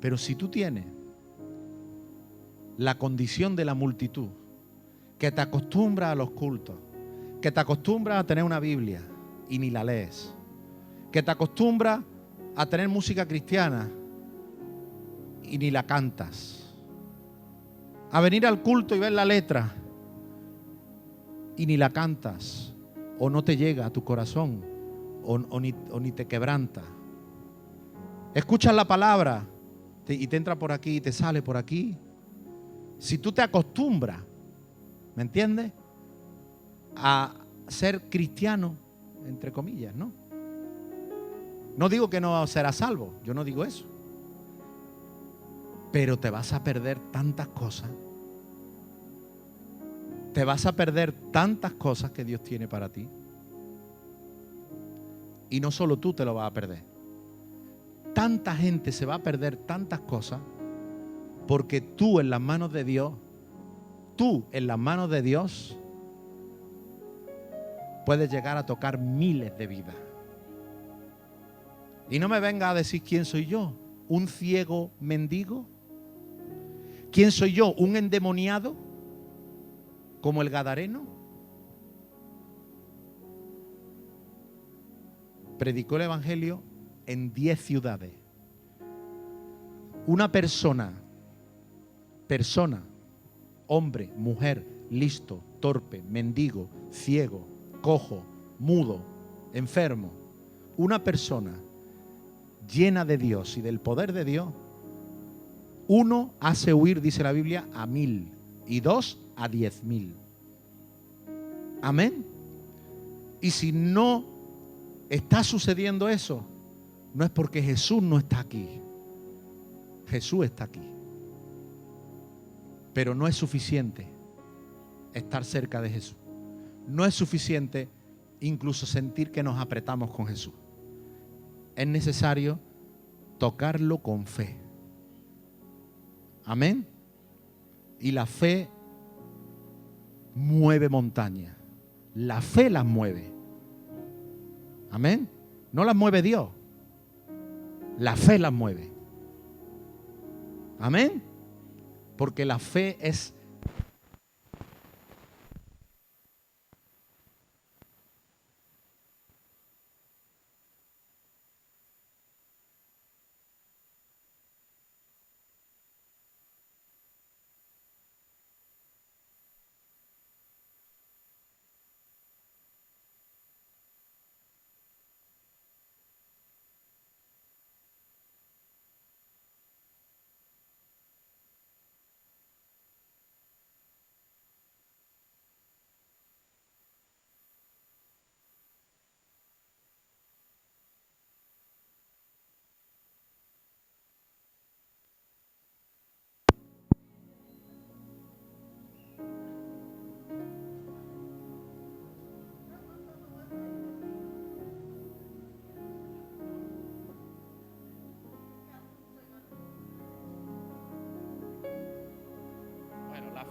[SPEAKER 1] Pero si tú tienes la condición de la multitud, que te acostumbra a los cultos, que te acostumbra a tener una Biblia y ni la lees, que te acostumbra a tener música cristiana y ni la cantas, a venir al culto y ver la letra y ni la cantas o no te llega a tu corazón o, ni, ni, te quebranta. Escuchas la palabra y te entra por aquí y te sale por aquí. Si tú te acostumbras, ¿me entiendes? A ser cristiano, entre comillas, ¿no? No digo que no serás salvo, yo no digo eso. Pero te vas a perder tantas cosas. Te vas a perder tantas cosas que Dios tiene para ti. Y no solo tú te lo vas a perder. Tanta gente se va a perder tantas cosas porque tú en las manos de Dios, tú en las manos de Dios, puedes llegar a tocar miles de vidas. Y no me venga a decir quién soy yo, un ciego mendigo. ¿Quién soy yo? ¿Un endemoniado? ¿Como el Gadareno? Predicó el Evangelio en 10 ciudades. Una persona, persona, hombre, mujer, listo, torpe, mendigo, ciego, cojo, mudo, enfermo. Una persona llena de Dios y del poder de Dios, uno hace huir, dice la Biblia, a mil y dos a diez mil. Amén. Y si no está sucediendo eso, no es porque Jesús no está aquí. Jesús está aquí. Pero no es suficiente estar cerca de Jesús. No es suficiente incluso sentir que nos apretamos con Jesús es necesario tocarlo con fe. Amén. Y la fe mueve montaña. La fe las mueve. Amén. No las mueve Dios. La fe las mueve. Amén. Porque la fe es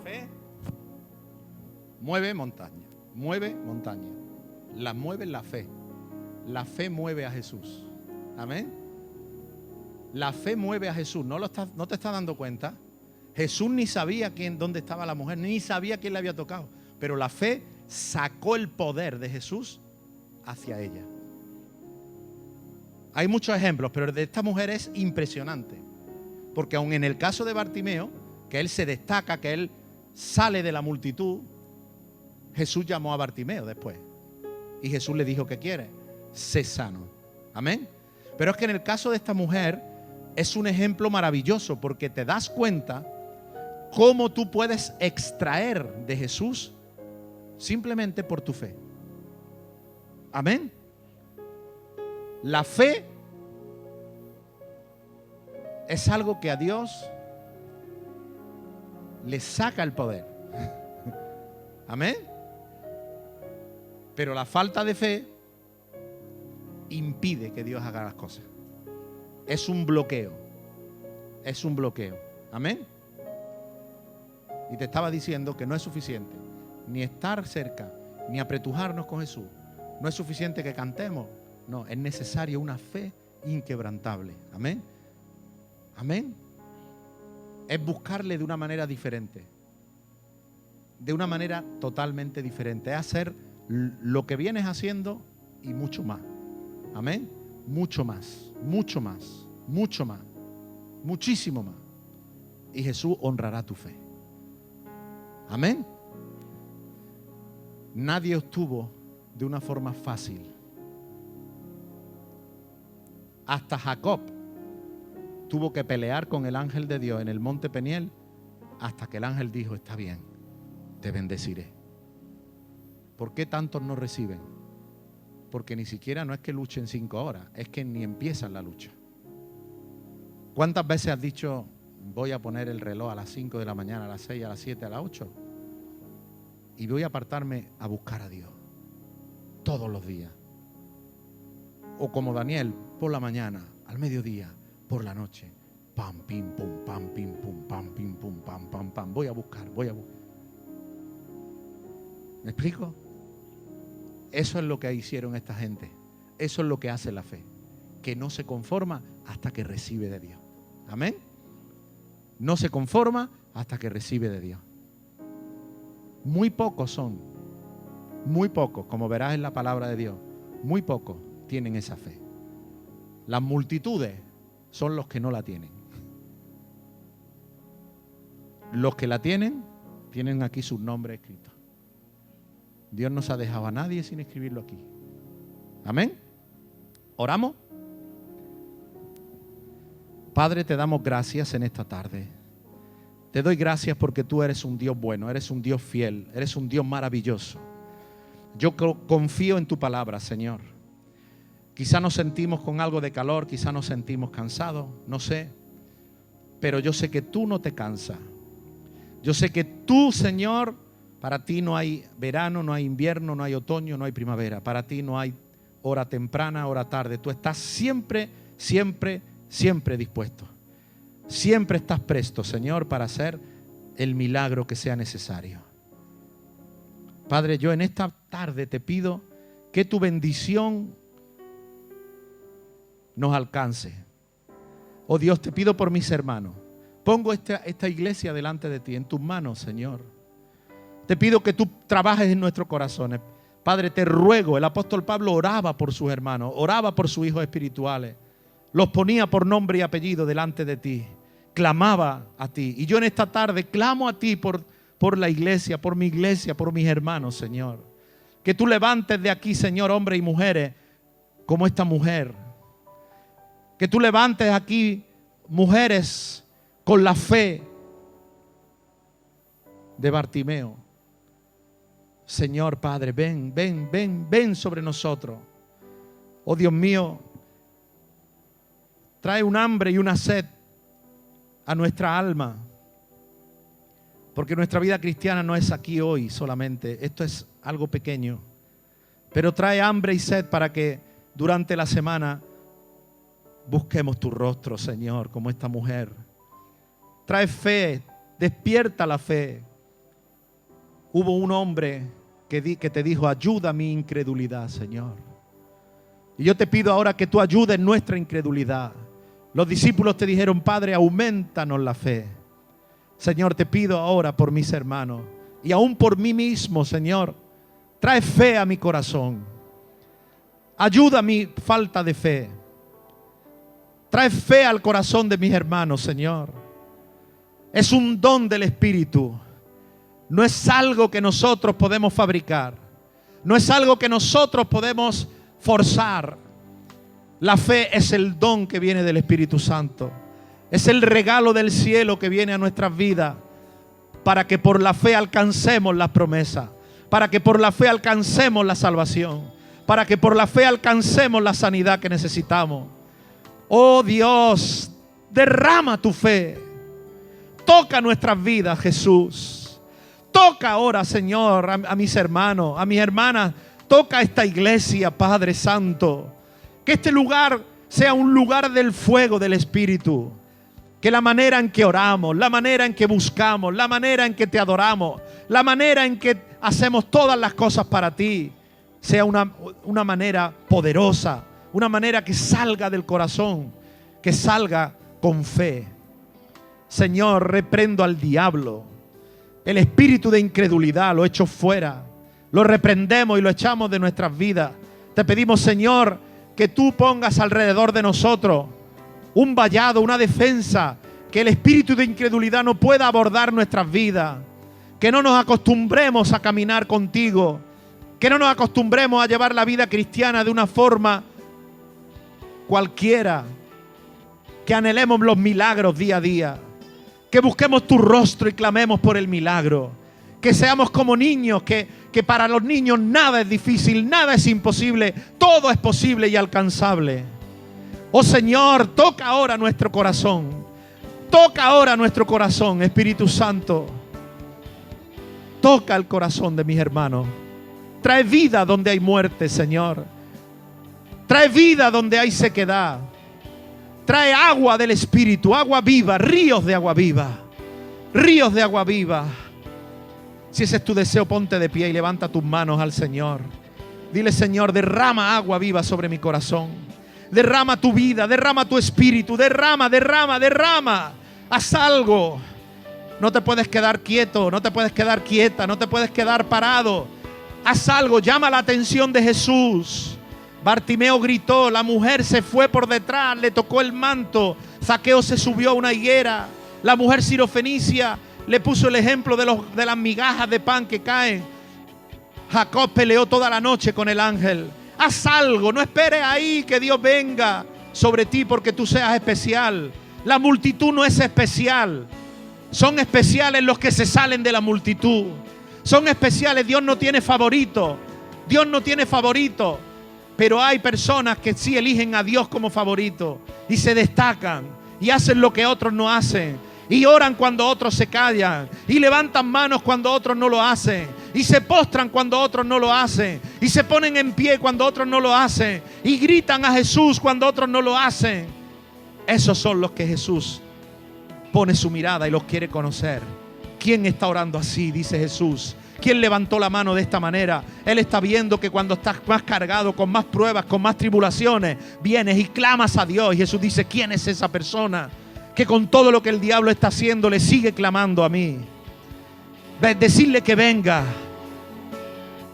[SPEAKER 1] fe mueve montaña, mueve montaña. La mueve la fe. La fe mueve a Jesús. Amén. La fe mueve a Jesús. ¿No, lo no te estás dando cuenta? Jesús ni sabía quién, dónde estaba la mujer, ni sabía quién le había tocado. Pero la fe sacó el poder de Jesús hacia ella. Hay muchos ejemplos, pero el de esta mujer es impresionante. Porque aun en el caso de Bartimeo, que él se destaca, que él sale de la multitud, Jesús llamó a Bartimeo después. Y Jesús le dijo, ¿qué quiere? Sé sano. Amén. Pero es que en el caso de esta mujer es un ejemplo maravilloso porque te das cuenta cómo tú puedes extraer de Jesús simplemente por tu fe. Amén. La fe es algo que a Dios le saca el poder. Amén. Pero la falta de fe impide que Dios haga las cosas. Es un bloqueo. Es un bloqueo. Amén. Y te estaba diciendo que no es suficiente ni estar cerca, ni apretujarnos con Jesús. No es suficiente que cantemos. No, es necesario una fe inquebrantable. Amén. Amén es buscarle de una manera diferente. De una manera totalmente diferente. Es hacer lo que vienes haciendo y mucho más. Amén. Mucho más, mucho más, mucho más, muchísimo más. Y Jesús honrará tu fe. Amén. nadie obtuvo de una forma fácil. Hasta Jacob tuvo que pelear con el ángel de Dios en el monte Peniel hasta que el ángel dijo, está bien, te bendeciré. ¿Por qué tantos no reciben? Porque ni siquiera no es que luchen cinco horas, es que ni empiezan la lucha. ¿Cuántas veces has dicho, voy a poner el reloj a las 5 de la mañana, a las 6, a las 7, a las 8? Y voy a apartarme a buscar a Dios todos los días. O como Daniel, por la mañana, al mediodía, por la noche. Pam, pim, pum, pam, pim, pum, pam, pim, pum, pam, pam, pam. Voy a buscar, voy a buscar. ¿Me explico? Eso es lo que hicieron esta gente. Eso es lo que hace la fe. Que no se conforma hasta que recibe de Dios. Amén. No se conforma hasta que recibe de Dios. Muy pocos son, muy pocos, como verás en la palabra de Dios, muy pocos tienen esa fe. Las multitudes son los que no la tienen. Los que la tienen, tienen aquí sus nombres escritos. Dios no se ha dejado a nadie sin escribirlo aquí. Amén. ¿Oramos? Padre, te damos gracias en esta tarde. Te doy gracias porque tú eres un Dios bueno, eres un Dios fiel, eres un Dios maravilloso. Yo confío en tu palabra, Señor. Quizá nos sentimos con algo de calor, quizá nos sentimos cansados, no sé. Pero yo sé que tú no te cansas. Yo sé que tú, Señor, para ti no hay verano, no hay invierno, no hay otoño, no hay primavera. Para ti no hay hora temprana, hora tarde. Tú estás siempre, siempre, siempre dispuesto. Siempre estás presto, Señor, para hacer el milagro que sea necesario. Padre, yo en esta tarde te pido que tu bendición nos alcance. Oh Dios, te pido por mis hermanos. Pongo esta, esta iglesia delante de ti, en tus manos, Señor. Te pido que tú trabajes en nuestros corazones. Padre, te ruego, el apóstol Pablo oraba por sus hermanos, oraba por sus hijos espirituales, los ponía por nombre y apellido delante de ti, clamaba a ti. Y yo en esta tarde clamo a ti por, por la iglesia, por mi iglesia, por mis hermanos, Señor. Que tú levantes de aquí, Señor, hombres y mujeres, como esta mujer. Que tú levantes aquí mujeres con la fe de Bartimeo. Señor Padre, ven, ven, ven, ven sobre nosotros. Oh Dios mío, trae un hambre y una sed a nuestra alma. Porque nuestra vida cristiana no es aquí hoy solamente, esto es algo pequeño. Pero trae hambre y sed para que durante la semana busquemos tu rostro, Señor, como esta mujer. Trae fe, despierta la fe. Hubo un hombre que, te dijo, ayuda mi incredulidad, Señor. Y yo te pido ahora que tú ayudes nuestra incredulidad. Los discípulos te dijeron, Padre, aumentanos la fe. Señor, te pido ahora por mis hermanos y aún por mí mismo, Señor. Trae fe a mi corazón. Ayuda mi falta de fe. Trae fe al corazón de mis hermanos, Señor. Es un don del Espíritu. No es algo que nosotros podemos fabricar. No es algo que nosotros podemos forzar. La fe es el don que viene del Espíritu Santo. Es el regalo del cielo que viene a nuestras vidas para que por la fe alcancemos la promesa, para que por la fe alcancemos la salvación, para que por la fe alcancemos la sanidad que necesitamos. Oh Dios, derrama tu fe. Toca nuestras vidas, Jesús. Toca ahora, Señor, a, mis hermanos, a mis hermanas. Toca esta iglesia, Padre Santo. Que este lugar sea un lugar del fuego del Espíritu. Que la manera en que oramos, la manera en que buscamos, la manera en que te adoramos, la manera en que hacemos todas las cosas para ti, sea una, una manera poderosa, una manera que salga del corazón, que salga con fe. Señor, reprendo al diablo el espíritu de incredulidad lo echo fuera. Lo reprendemos y lo echamos de nuestras vidas. Te pedimos, Señor, que tú pongas alrededor de nosotros un vallado, una defensa, que el espíritu de incredulidad no pueda abordar nuestras vidas. Que no nos acostumbremos a caminar contigo Que no nos acostumbremos a llevar la vida cristiana de una forma cualquiera. Que anhelemos los milagros día a día. Que busquemos tu rostro y clamemos por el milagro. Que seamos como niños, que, que para los niños nada es difícil, nada es imposible, todo es posible y alcanzable. Oh Señor, toca ahora nuestro corazón. Toca ahora nuestro corazón, Espíritu Santo. Toca el corazón de mis hermanos. Trae vida donde hay muerte, Señor. Trae vida donde hay sequedad. Trae agua del Espíritu, agua viva, ríos de agua viva. Ríos de agua viva. Si ese es tu deseo, ponte de pie y levanta tus manos al Señor. Dile, Señor, derrama agua viva sobre mi corazón. Derrama tu vida, derrama tu espíritu, derrama, derrama, derrama. Haz algo. No te puedes quedar quieto, no te puedes quedar quieta, no te puedes quedar parado. Haz algo, llama la atención de Jesús. Bartimeo gritó, la mujer se fue por detrás, le tocó el manto. Zaqueo se subió a una higuera. La mujer sirofenicia le puso el ejemplo de, los, de las migajas de pan que caen. Jacob peleó toda la noche con el ángel. Haz algo, no esperes ahí que Dios venga sobre ti porque tú seas especial. La multitud no es especial. Son especiales los que se salen de la multitud. Son especiales. Dios no tiene favorito. Dios no tiene favorito. Pero hay personas que sí eligen a Dios como favorito y se destacan y hacen lo que otros no hacen y oran cuando otros se callan. Y levantan manos cuando otros no lo hacen. Y se postran cuando otros no lo hacen. Y se ponen en pie cuando otros no lo hacen. Y gritan a Jesús cuando otros no lo hacen. Esos son los que Jesús pone su mirada y los quiere conocer. ¿Quién está orando así? Dice Jesús. ¿Quién levantó la mano de esta manera? Él está viendo que cuando estás más cargado, con más pruebas, con más tribulaciones, vienes y clamas a Dios. Y Jesús dice, ¿quién es esa persona? que con todo lo que el diablo está haciendo le sigue clamando a mí. Decirle que venga.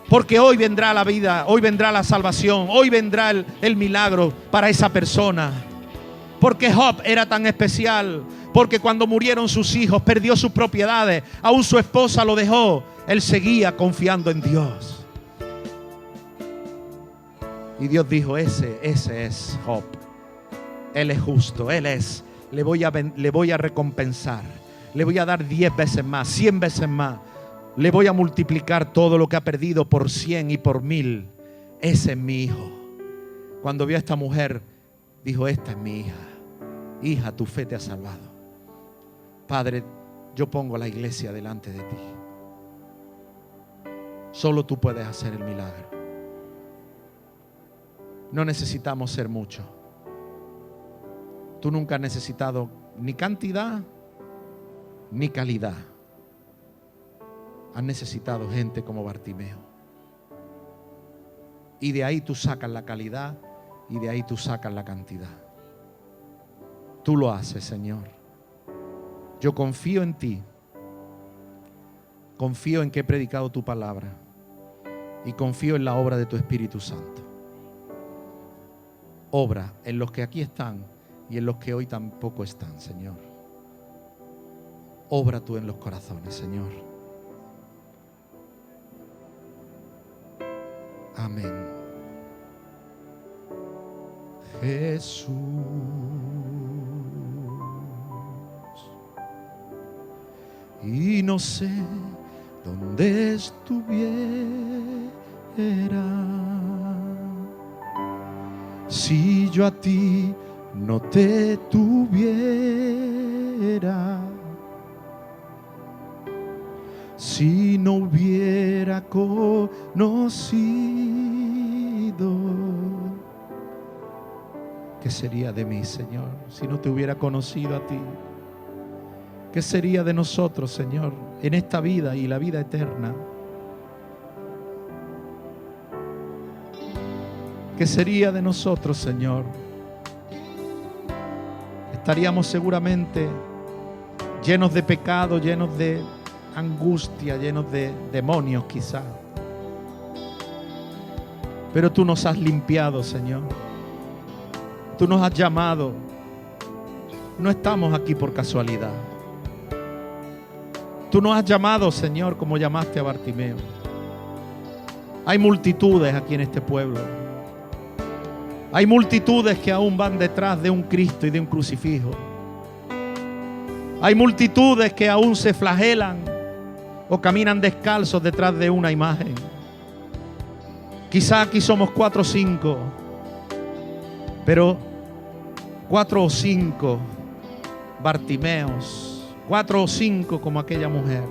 [SPEAKER 1] Porque hoy vendrá la vida, hoy vendrá la salvación, hoy vendrá el, el, milagro para esa persona. Porque Job era tan especial, porque cuando murieron sus hijos, perdió sus propiedades, aún su esposa lo dejó, él seguía confiando en Dios. Y Dios dijo, ese, ese es Job. Él es justo, él es le voy a, le voy a recompensar. Le voy a dar diez veces más, cien veces más. Le voy a multiplicar todo lo que ha perdido por cien y por mil. Ese es mi hijo. Cuando vio a esta mujer, dijo, esta es mi hija. Hija, tu fe te ha salvado. Padre, yo pongo la iglesia delante de ti. Solo tú puedes hacer el milagro. No necesitamos ser muchos. Tú nunca has necesitado ni cantidad ni calidad. Has necesitado gente como Bartimeo. Y de ahí tú sacas la calidad y de ahí tú sacas la cantidad. Tú lo haces, Señor. Yo confío en ti. Confío en que he predicado tu palabra. Y confío en la obra de tu Espíritu Santo. Obra en los que aquí están y en los que hoy tampoco están, Señor. Obra tú en los corazones, Señor. Amén. Jesús. Y no sé dónde estuviera si yo a ti no te tuviera si no hubiera conocido. ¿Qué sería de mí, Señor, si no te hubiera conocido a ti? ¿Qué sería de nosotros, Señor, en esta vida y la vida eterna? ¿Qué sería de nosotros, Señor? estaríamos seguramente llenos de pecado, llenos de angustia, llenos de demonios quizá. Pero tú nos has limpiado, Señor. Tú nos has llamado. No estamos aquí por casualidad. Tú nos has llamado, Señor, como llamaste a Bartimeo. Hay multitudes aquí en este pueblo. Hay multitudes que aún van detrás de un Cristo y de un crucifijo. Hay multitudes que aún se flagelan o caminan descalzos detrás de una imagen. Quizá aquí somos cuatro o cinco, pero cuatro o cinco Bartimeos, cuatro o cinco como aquella mujer.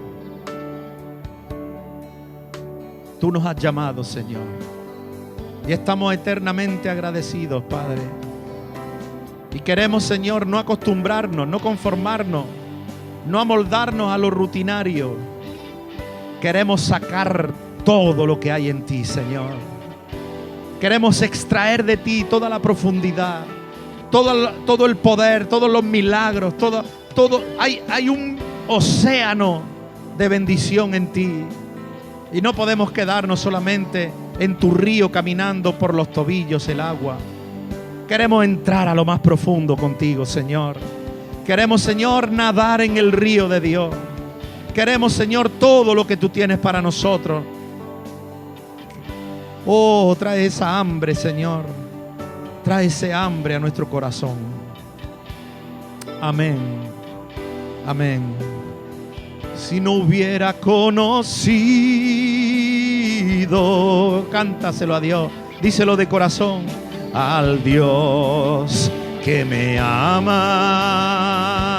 [SPEAKER 1] Tú nos has llamado, Señor. Y estamos eternamente agradecidos, Padre. Y queremos, Señor, no acostumbrarnos, no conformarnos, no amoldarnos a lo rutinario. Queremos sacar todo lo que hay en ti, Señor. Queremos extraer de ti toda la profundidad, todo, todo el poder, todos los milagros, todo, todo. Hay, hay un océano de bendición en ti. Y no podemos quedarnos solamente en tu río caminando por los tobillos el agua. Queremos entrar a lo más profundo contigo, Señor. Queremos, Señor, nadar en el río de Dios. Queremos, Señor, todo lo que tú tienes para nosotros. Oh, trae esa hambre, Señor. Trae ese hambre a nuestro corazón. Amén. Amén. Si no hubiera conocido, cántaselo a Dios, díselo de corazón, al Dios que me ama